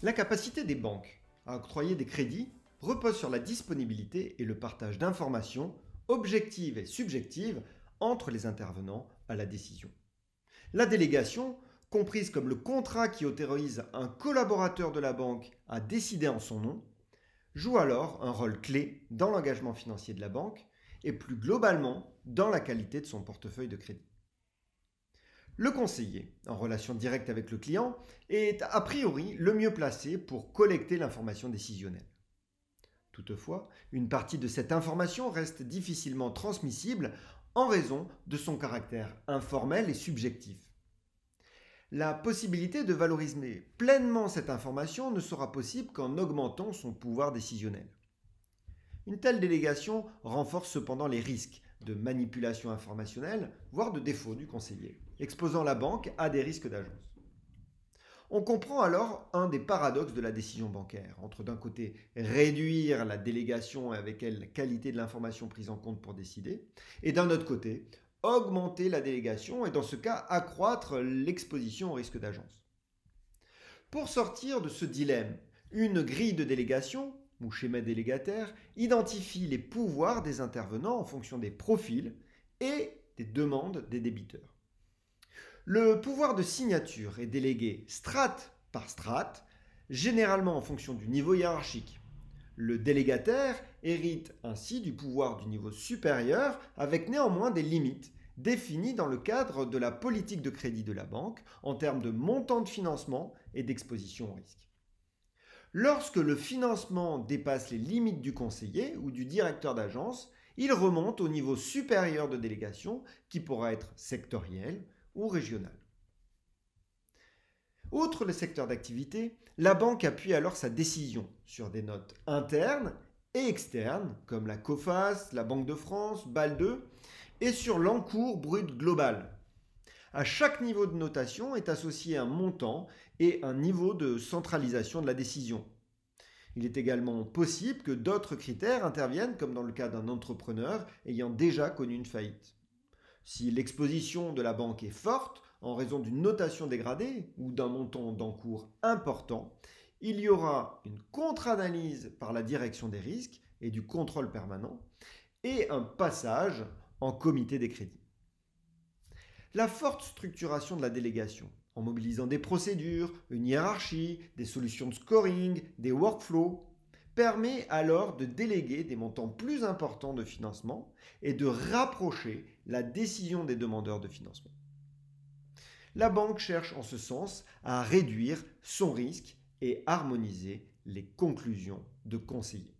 La capacité des banques à octroyer des crédits repose sur la disponibilité et le partage d'informations objectives et subjectives entre les intervenants à la décision. La délégation, comprise comme le contrat qui autorise un collaborateur de la banque à décider en son nom, joue alors un rôle clé dans l'engagement financier de la banque et plus globalement dans la qualité de son portefeuille de crédit. Le conseiller, en relation directe avec le client, est a priori le mieux placé pour collecter l'information décisionnelle. Toutefois, une partie de cette information reste difficilement transmissible en raison de son caractère informel et subjectif. La possibilité de valoriser pleinement cette information ne sera possible qu'en augmentant son pouvoir décisionnel. Une telle délégation renforce cependant les risques de manipulation informationnelle, voire de défaut du conseiller, exposant la banque à des risques d'agence. On comprend alors un des paradoxes de la décision bancaire, entre d'un côté réduire la délégation avec elle la qualité de l'information prise en compte pour décider, et d'un autre côté augmenter la délégation et dans ce cas accroître l'exposition au risque d'agence. Pour sortir de ce dilemme, une grille de délégation, ou schéma délégataire, identifie les pouvoirs des intervenants en fonction des profils et des demandes des débiteurs. Le pouvoir de signature est délégué strate par strate, généralement en fonction du niveau hiérarchique. Le délégataire hérite ainsi du pouvoir du niveau supérieur avec néanmoins des limites définies dans le cadre de la politique de crédit de la banque en termes de montant de financement et d'exposition au risque. Lorsque le financement dépasse les limites du conseiller ou du directeur d'agence, il remonte au niveau supérieur de délégation qui pourra être sectoriel, ou Outre le secteur d'activité, la banque appuie alors sa décision sur des notes internes et externes, comme la COFAS, la Banque de France, BAL2, et sur l'encours brut global. À chaque niveau de notation est associé un montant et un niveau de centralisation de la décision. Il est également possible que d'autres critères interviennent, comme dans le cas d'un entrepreneur ayant déjà connu une faillite. Si l'exposition de la banque est forte, en raison d'une notation dégradée ou d'un montant d'encours important, il y aura une contre-analyse par la direction des risques et du contrôle permanent et un passage en comité des crédits. La forte structuration de la délégation, en mobilisant des procédures, une hiérarchie, des solutions de scoring, des workflows, permet alors de déléguer des montants plus importants de financement et de rapprocher la décision des demandeurs de financement. La banque cherche en ce sens à réduire son risque et harmoniser les conclusions de conseillers.